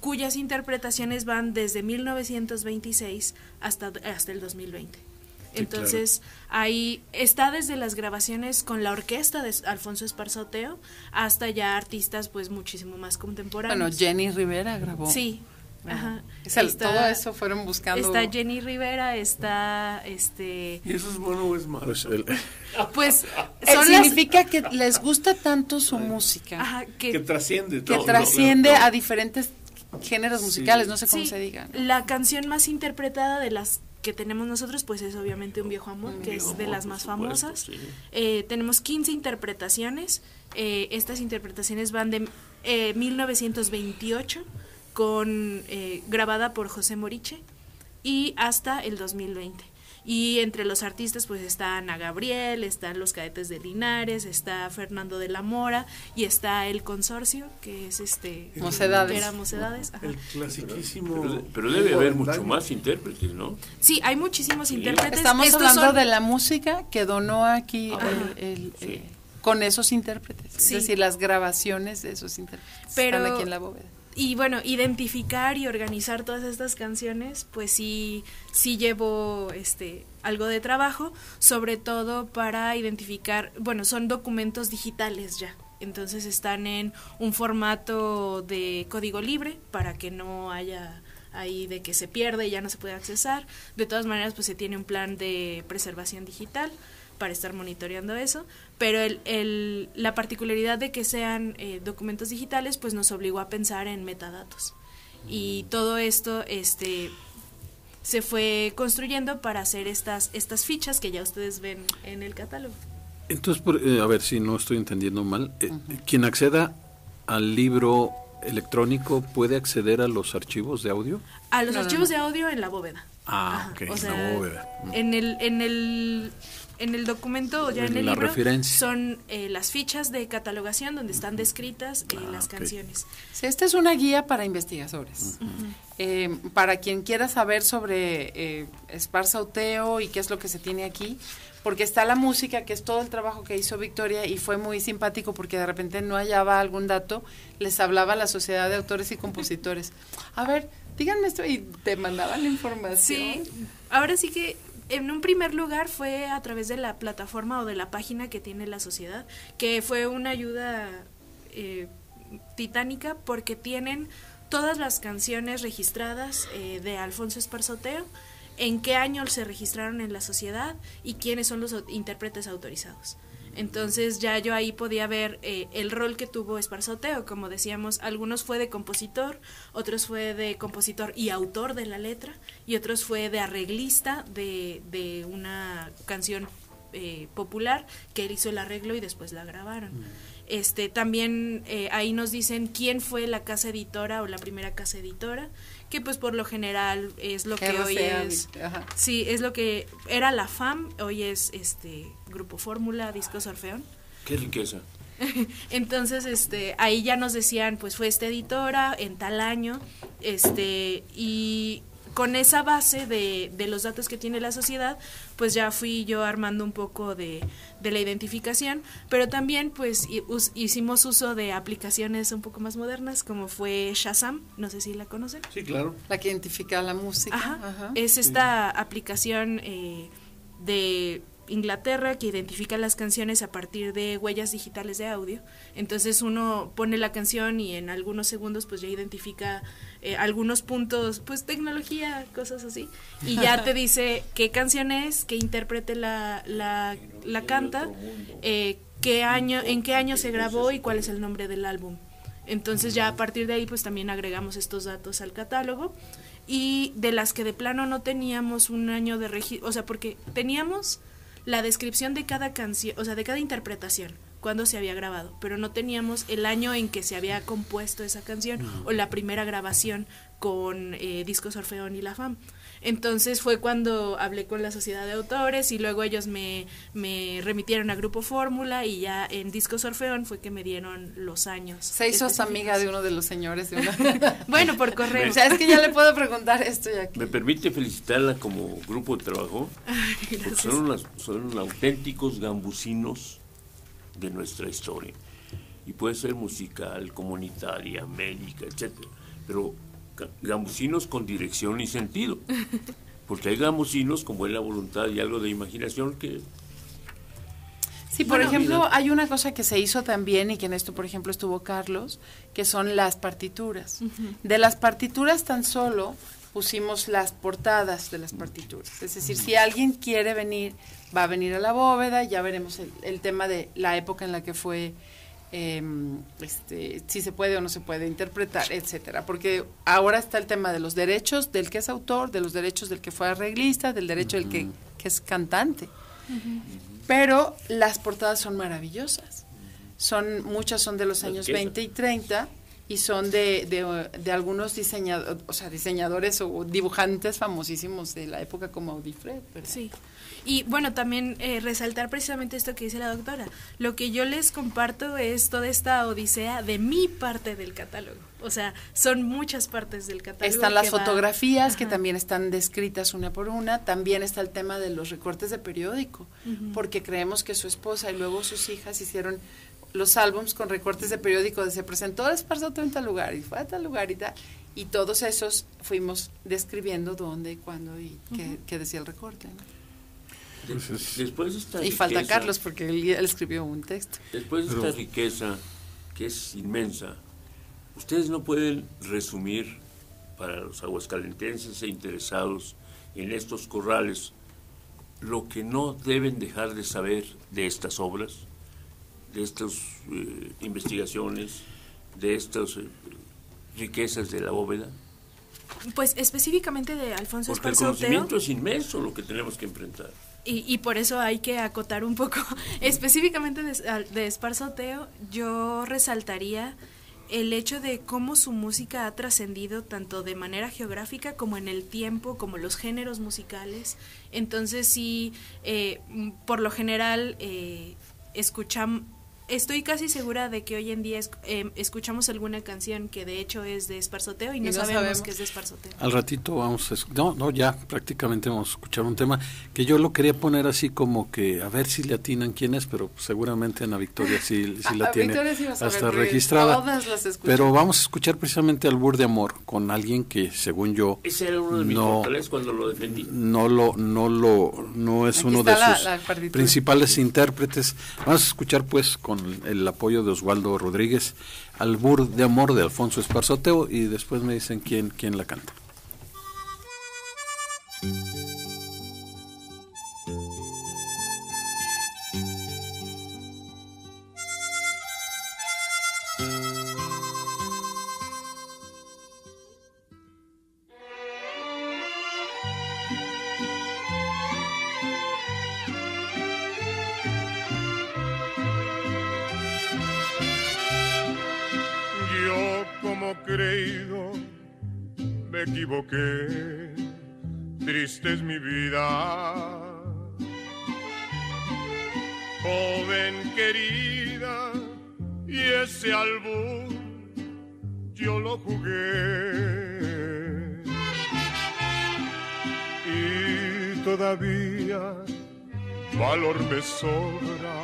cuyas interpretaciones van desde 1926 hasta, hasta el 2020. Entonces, ahí está desde las grabaciones con la orquesta de Alfonso Esparzoteo hasta ya artistas pues muchísimo más contemporáneos. Bueno, Jenny Rivera grabó. Sí, Ajá. todo eso fueron buscando. Está Jenny Rivera, está este. ¿Y eso es bueno o es malo? Pues, Pues son significa que les gusta tanto su música Ajá, que que, trasciende. que trasciende a diferentes géneros musicales, no sé cómo sí, se diga. La canción más interpretada de las que tenemos nosotros, pues es obviamente Un Viejo Amor, que es de las más famosas. Eh, tenemos 15 interpretaciones. Eh, estas interpretaciones van de eh, 1928, con, eh, grabada por José Moriche, y hasta el 2020. Y entre los artistas pues está Ana Gabriel, están los cadetes de Linares, está Fernando de la Mora y está el consorcio, que es este... Mocedades. que era Mocedades. ajá. El clasiquísimo. Pero, pero debe haber mucho más intérpretes, ¿no? Sí, hay muchísimos intérpretes. Estamos Estos hablando son- de la música que donó aquí el- el- Sí. con esos intérpretes, Sí. es decir, las grabaciones de esos intérpretes Pero- están aquí en la bóveda. Y bueno, identificar y organizar todas estas canciones, pues sí, sí llevo este algo de trabajo, sobre todo para identificar, bueno, son documentos digitales ya. Entonces están en un formato de código libre para que no haya ahí de que se pierde y ya no se puede accesar. De todas maneras, pues se tiene un plan de preservación digital para estar monitoreando eso, pero el, el- la particularidad de que sean eh, documentos digitales pues nos obligó a pensar en metadatos. Y todo esto este se fue construyendo para hacer estas estas fichas que ya ustedes ven en el catálogo. Entonces, por- eh, a ver si no estoy entendiendo mal, eh, quien acceda al libro electrónico puede acceder a los archivos de audio. A los No, archivos no. de audio en la bóveda. Ah, Ajá, ok, o sea, la bóveda. Mm. En el, en el, en el documento o ya en En el la libro referencia. son eh, las fichas de catalogación donde están descritas eh, Ah, las ok. canciones. Sí, esta es una guía para investigadores. Eh, para quien quiera saber sobre eh, Esparzauteo y qué es lo que se tiene aquí, porque está la música, que es todo el trabajo que hizo Victoria y fue muy simpático porque de repente no hallaba algún dato, les hablaba a la Sociedad de Autores y Compositores. A ver, díganme esto y te mandaban la información. Sí, ahora sí que en un primer lugar fue a través de la plataforma o de la página que tiene la sociedad, que fue una ayuda eh, titánica porque tienen todas las canciones registradas eh, de Alfonso Esparzoteo, en qué año se registraron en la sociedad y quiénes son los intérpretes autorizados. Entonces ya yo ahí podía ver eh, el rol que tuvo Esparzoteo, como decíamos, algunos fue de compositor, otros fue de compositor y autor de la letra, y otros fue de arreglista de, de una canción eh, popular que él hizo el arreglo y después la grabaron. Este, también eh, ahí nos dicen quién fue la casa editora o la primera casa editora, que pues por lo general es lo que hoy es ajá. Sí, es lo que era la FAM, hoy es este Grupo Fórmula, Discos Orfeón. Qué riqueza. Entonces, este, ahí ya nos decían, pues fue esta editora en tal año, este, y con esa base de, de los datos que tiene la sociedad, pues ya fui yo armando un poco de, de la identificación, pero también pues us- hicimos uso de aplicaciones un poco más modernas, como fue Shazam, no sé si la conocen. Sí, claro. La que identifica la música. Ajá. ajá. Es esta aplicación eh, de Inglaterra que identifica las canciones a partir de huellas digitales de audio. Entonces uno pone la canción y en algunos segundos pues ya identifica eh, algunos puntos, pues tecnología, cosas así. Y ya te dice qué canción es, qué intérprete la, la, la canta, eh, qué año, en qué año se grabó y cuál es el nombre del álbum. Entonces ya a partir de ahí pues también agregamos estos datos al catálogo y de las que de plano no teníamos un año de registro, o sea, porque teníamos la descripción de cada canción, o sea, de cada interpretación, cuándo se había grabado, pero no teníamos el año en que se había compuesto esa canción o la primera grabación con eh, Discos Orfeón y La Fam. Entonces fue cuando hablé con la sociedad de autores y luego ellos me, me remitieron a Grupo Fórmula y ya en Discos Orfeón fue que me dieron los años. Se hizo amiga de uno de los señores. De bueno, por correo. o sea, es que ya le puedo preguntar esto ya. ¿Me permite felicitarla como grupo de trabajo? son, son auténticos gambusinos de nuestra historia. Y puede ser musical, comunitaria, médica, etcétera. Pero gambusinos con dirección y sentido. Porque hay gambusinos con buena voluntad y algo de imaginación que... Sí, por ejemplo, hay una cosa que se hizo también y que en esto, por ejemplo, estuvo Carlos, que son las partituras. De las partituras tan solo pusimos las portadas de las partituras. Es decir, si alguien quiere venir, va a venir a la bóveda, ya veremos el, el tema de la época en la que fue eh, este, si se puede o no se puede interpretar, etcétera. Porque ahora está el tema de los derechos del que es autor, de los derechos del que fue arreglista, del derecho del que, es cantante. Pero las portadas son maravillosas. Son, muchas son de los años 20 y 30 y son de, de, algunos diseñadores, o sea, diseñadores o dibujantes famosísimos de la época como Audifred. Sí. Y bueno, también eh, resaltar precisamente esto que dice la doctora. Lo que yo les comparto es toda esta odisea de mi parte del catálogo. O sea, son muchas partes del catálogo. Están las fotografías que también están descritas una por una. También está el tema de los recortes de periódico, porque creemos que su esposa y luego sus hijas hicieron los álbums con recortes de periódico de se presentó Esparzato en tal lugar y fue a tal lugar y tal. Y todos esos fuimos describiendo dónde, cuándo y qué, decía el recorte. Pues Después esta y falta Carlos porque él, escribió un texto. Después de esta riqueza, que es inmensa, ustedes no pueden resumir para los aguascalentenses e interesados en estos corrales lo que no deben dejar de saber de estas obras, de estas eh, investigaciones, de estas eh, riquezas de la bóveda. Pues específicamente de Alfonso Porque el conocimiento es inmenso lo que tenemos que enfrentar. Y, y, por eso hay que acotar un poco. Específicamente de, de Esparzoteo, yo resaltaría el hecho de cómo su música ha trascendido tanto de manera geográfica como en el tiempo, como los géneros musicales. Entonces sí, eh, por lo general eh, escuchamos estoy casi segura de que hoy en día em, escuchamos alguna canción que de hecho es de esparzoteo y no, sabemos, que es de esparzoteo. Al ratito vamos a no, no, ya prácticamente vamos a escuchar un tema que yo lo quería poner así como que a ver si le atinan quién es, pero seguramente Ana Victoria sí, sí la tiene hasta registrada. pero vamos a escuchar precisamente Albur de Amor con alguien que según yo Ese era uno de mis no, cuando lo defendí. No lo no lo no es uno de sus principales intérpretes. Vamos a escuchar pues con el apoyo de Osvaldo Rodríguez, Albur de Amor de Alfonso Esparzoteo y después me dicen quién, quién la canta. Yo lo jugué. Y todavía valor me sobra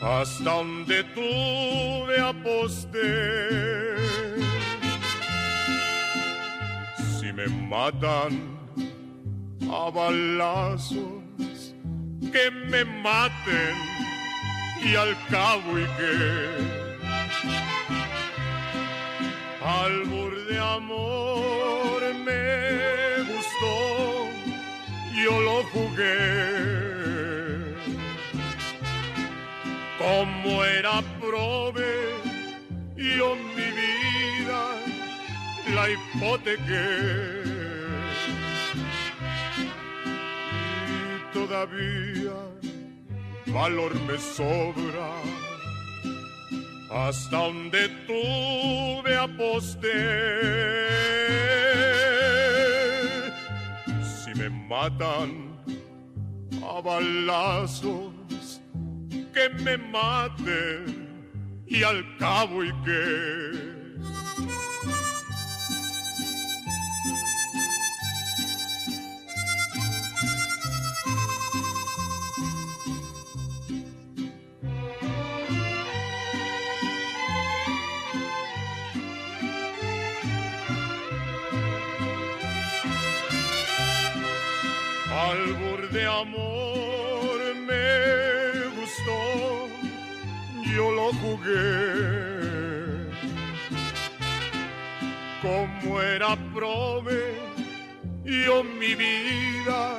hasta donde tuve aposté. Si me matan a balazos, que me maten y al cabo y que albur de amor me gustó, yo lo jugué como era prove, yo mi vida la hipotequé. Y todavía valor me sobra, hasta donde tuve aposté. matan a balazos, que me maten y al cabo y que amor me gustó, yo lo jugué. Como era prove, yo mi vida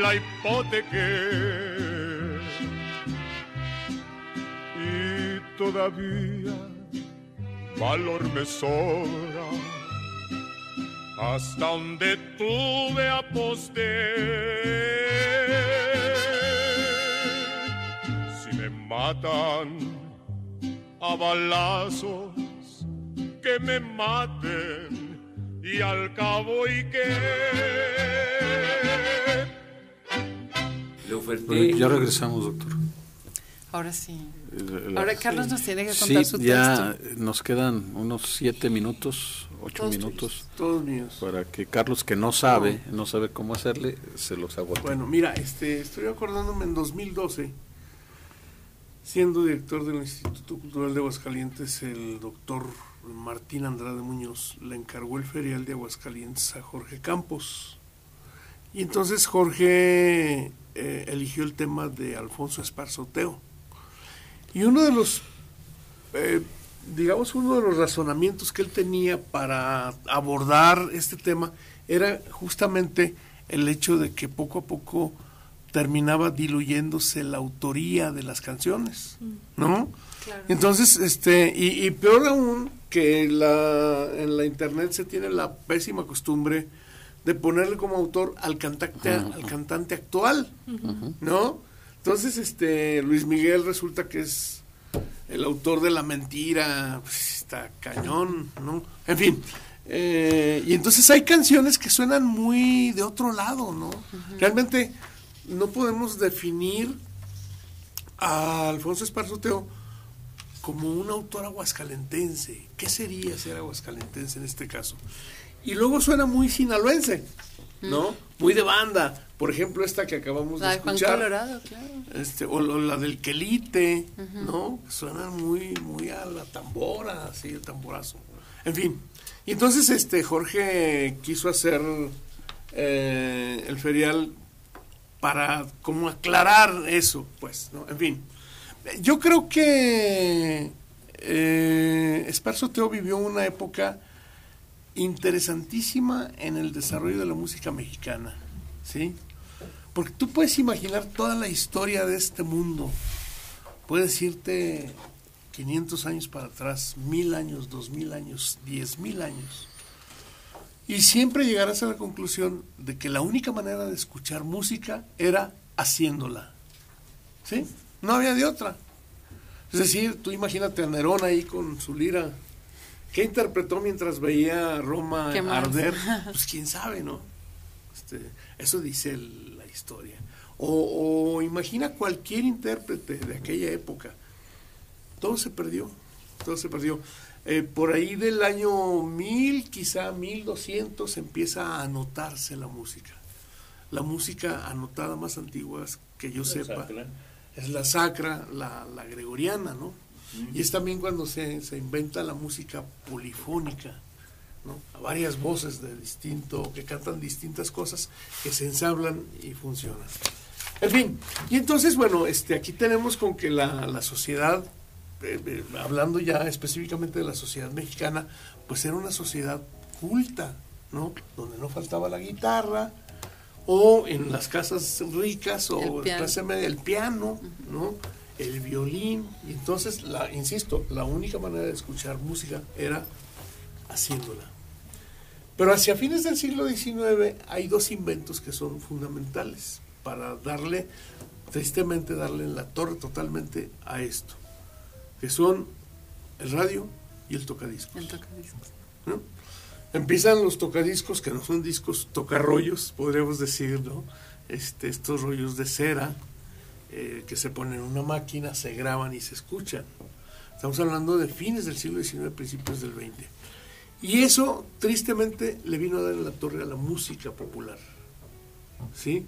la hipotequé. Y todavía valor me sobra hasta donde tuve aposté. Si me matan a balazos, que me maten y al cabo y que... Le oferté... ya regresamos, doctor. Ahora sí. Ahora Carlos nos tiene que contar su ya nos quedan unos siete minutos, ocho minutos. todos míos. Para que Carlos, que no sabe, no, sabe cómo hacerle, se los aguante. Bueno, mira, este, estoy acordándome en 2012, siendo director del Instituto Cultural de Aguascalientes, el doctor Martín Andrade Muñoz le encargó el ferial de Aguascalientes a Jorge Campos. Y entonces Jorge eh, eligió el tema de Alfonso Esparzoteo y uno de los, eh, digamos, uno de los razonamientos que él tenía para abordar este tema era justamente el hecho de que poco a poco terminaba diluyéndose la autoría de las canciones, mm. ¿no? Entonces, este, y, peor aún que la, en la internet se tiene la pésima costumbre de ponerle como autor al cantante, al cantante actual, ¿no? Entonces, este, Luis Miguel resulta que es el autor de la mentira, pues, está cañón, ¿no? En fin, eh, y entonces hay canciones que suenan muy de otro lado, ¿no? Realmente no podemos definir a Alfonso Esparzoteo como un autor aguascalentense. ¿Qué sería ser aguascalentense en este caso? Y luego suena muy sinaloense, ¿no? Muy de banda. Por ejemplo, esta que acabamos de escuchar. Colorado, claro. Este, o, la del quelite, ¿no? Suena muy, muy a la tambora, así, el tamborazo. En fin. Y entonces este Jorge quiso hacer eh, el ferial para como aclarar eso, pues, ¿no? En fin. Yo creo que eh, Esparzo Teo vivió una época interesantísima en el desarrollo de la música mexicana, ¿sí? Porque tú puedes imaginar toda la historia de este mundo. Puedes irte 500 años para atrás, mil años, dos mil años, diez mil años. Y siempre llegarás a la conclusión de que la única manera de escuchar música era haciéndola. ¿Sí? No había de otra. Es decir, tú imagínate a Nerón ahí con su lira ¿Qué interpretó mientras veía Roma arder? Pues quién sabe, ¿no? Este, eso dice la historia. O, imagina cualquier intérprete de aquella época. Todo se perdió, todo se perdió. Eh, por ahí del año 1000, quizá 1200, empieza a anotarse la música. La música anotada más antigua que yo sepa es la sacra, la, la gregoriana, ¿no? Y es también cuando se, se inventa la música polifónica, ¿no? A varias voces de distinto, que cantan distintas cosas, que se ensamblan y funcionan. En fin, y entonces, bueno, este, aquí tenemos con que la, la sociedad, eh, eh, hablando ya específicamente de la sociedad mexicana, pues era una sociedad culta, ¿no? Donde no faltaba la guitarra, o en las casas ricas o clase media el piano, ¿no? El violín. Y entonces, la, insisto, la única manera de escuchar música era haciéndola. Pero hacia fines del siglo XIX hay dos inventos que son fundamentales para darle, tristemente, darle en la torre totalmente a esto, que son el radio y el tocadiscos. El tocadiscos. empiezan los tocadiscos, que no son discos, tocarrollos, podríamos decir, ¿no? Este, estos rollos de cera eh, que se ponen en una máquina, se graban y se escuchan. Estamos hablando de fines del siglo XIX, principios del XX. Y eso, tristemente, le vino a dar en la torre a la música popular. ¿Sí?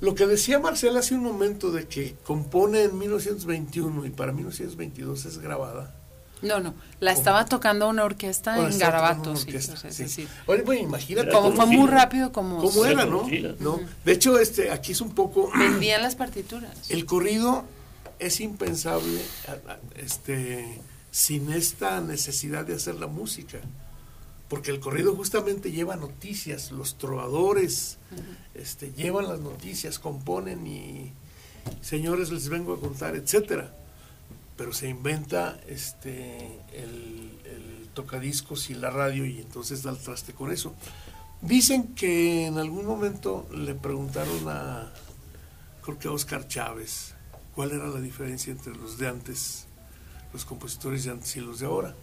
Lo que decía Marcela hace un momento de que compone en 1921 y para 1922 es grabada. No, no, la estaba tocando una orquesta en Garabatos. Sí, Oye, pues imagínate. Como fue muy rápido como... Como era, ¿no? ¿no? De hecho, este, aquí es un poco... Vendían las partituras. El corrido es impensable este, sin esta necesidad de hacer la música porque el corrido justamente lleva noticias, los trovadores este, llevan las noticias, componen y señores les vengo a contar, etcétera. Pero se inventa este el, tocadiscos y la radio y entonces da el traste con eso. Dicen que en algún momento le preguntaron a, creo que Oscar Chávez, cuál era la diferencia entre los de antes, los compositores de antes y los de ahora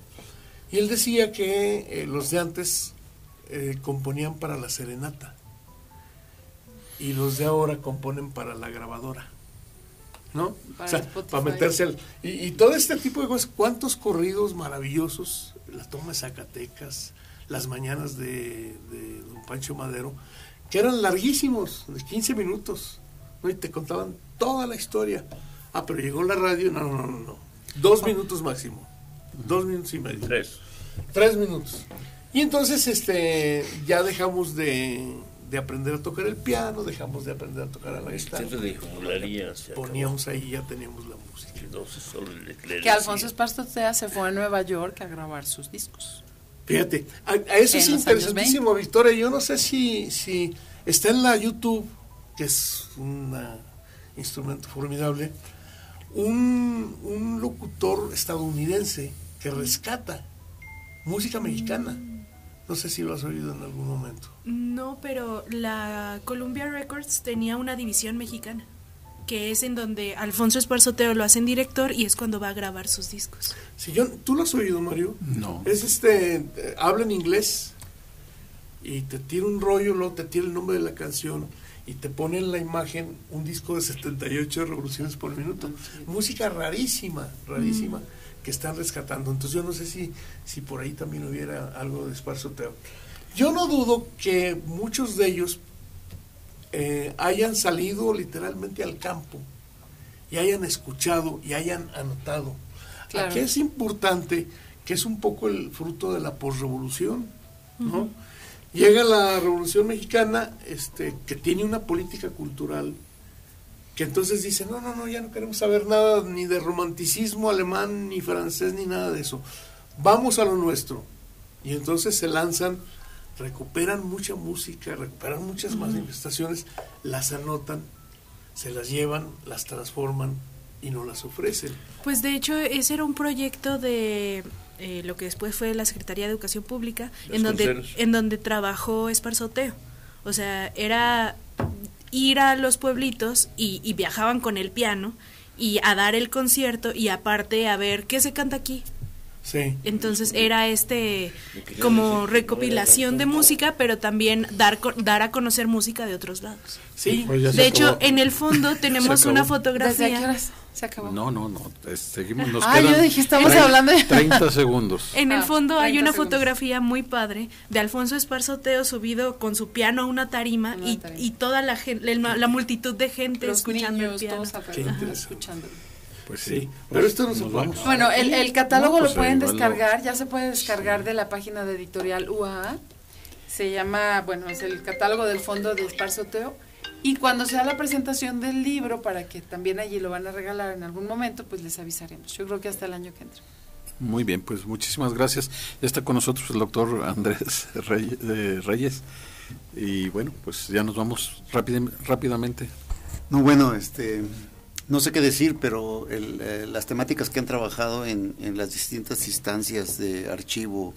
y él decía que eh, los de antes eh, componían para la serenata y los de ahora componen para la grabadora. ¿No? Para o sea, para meterse al... Y, todo este tipo de cosas, cuántos corridos maravillosos, la toma de Zacatecas, las mañanas de, don Pancho Madero, que eran larguísimos, de 15 minutos, ¿no? y te contaban toda la historia. Ah, pero llegó la radio, no, no, no, no, dos minutos máximo. Dos minutos y medio. Tres. Tres minutos. Y entonces este ya dejamos de, aprender a tocar el piano, dejamos de aprender a tocar a la guitarra. Poníamos ahí ya teníamos la música. Que Alfonso Esparza se fue a Nueva York a grabar sus discos. Fíjate, a, eso es interesantísimo, Victoria. Yo no sé si, si está en la YouTube, que es un instrumento formidable, un, un locutor estadounidense que rescata música mexicana. No sé si lo has oído en algún momento. No, pero la Columbia Records tenía una división mexicana, que es en donde Alfonso Esparzoteo lo hacen director y es cuando va a grabar sus discos. Si yo, ¿Tú lo has oído, Mario? No. Es este, eh, habla en inglés y te tira un rollo, luego te tira el nombre de la canción y te pone en la imagen un disco de 78 revoluciones por minuto. Música rarísima, rarísima. Mm que están rescatando. Entonces yo no sé si, si por ahí también hubiera algo de esparzoteo. Yo no dudo que muchos de ellos eh, hayan salido literalmente al campo y hayan escuchado y hayan anotado. Aquí es importante que es un poco el fruto de la posrevolución, ¿no? Llega la Revolución Mexicana, este, que tiene una política cultural que entonces dicen, no, no, no, ya no queremos saber nada ni de romanticismo alemán, ni francés, ni nada de eso. Vamos a lo nuestro. Y entonces se lanzan, recuperan mucha música, recuperan muchas manifestaciones, las anotan, se las llevan, las transforman y no las ofrecen. Pues de hecho ese era un proyecto de eh, lo que después fue la Secretaría de Educación Pública, en donde, en donde trabajó Esparzoteo. O sea, era ir a los pueblitos y, viajaban con el piano y a dar el concierto y aparte a ver qué se canta aquí. Sí. Entonces era este como recopilación de música, pero también dar dar a conocer música de otros lados. Sí. Pues de hecho, en el fondo tenemos una fotografía. Se acabó. No, no, no. Seguimos. Nos ah, yo dije, estamos hablando de. 30 segundos. En el ah, fondo hay una fotografía muy padre de Alfonso Esparzoteo subido con su piano a una tarima, y, y, toda la, la, multitud de gente escuchando el piano. escuchando. Pues sí, pero esto nos vamos. Bueno, el, el catálogo lo pues pueden descargar, ya se puede descargar de la página de editorial UAA. Se llama, bueno, es el catálogo del fondo de Esparzoteo y cuando sea la presentación del libro, para que también allí lo van a regalar en algún momento, pues les avisaremos. Yo creo que hasta el año que entra. Muy bien, pues muchísimas gracias. Ya está con nosotros el doctor Andrés Reyes. Y bueno, pues ya nos vamos rápidamente. No, bueno, este, no sé qué decir, pero eh, las temáticas que han trabajado en, en las distintas instancias de archivo,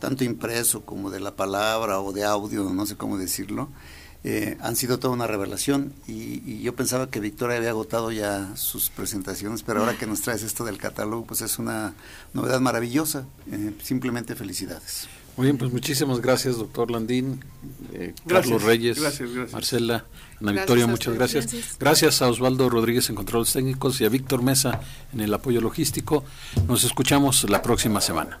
tanto impreso como de la palabra o de audio, no sé cómo decirlo, eh, han sido toda una revelación y, yo pensaba que Victoria había agotado ya sus presentaciones, pero ahora que nos traes esto del catálogo, pues es una novedad maravillosa. Eh, simplemente felicidades. Muy bien, pues muchísimas gracias, doctor Landín, eh, Carlos Reyes, Marcela, Ana Victoria, muchas gracias. gracias. a Osvaldo Rodríguez en controles técnicos y a Víctor Mesa en el apoyo logístico. Nos escuchamos la próxima semana.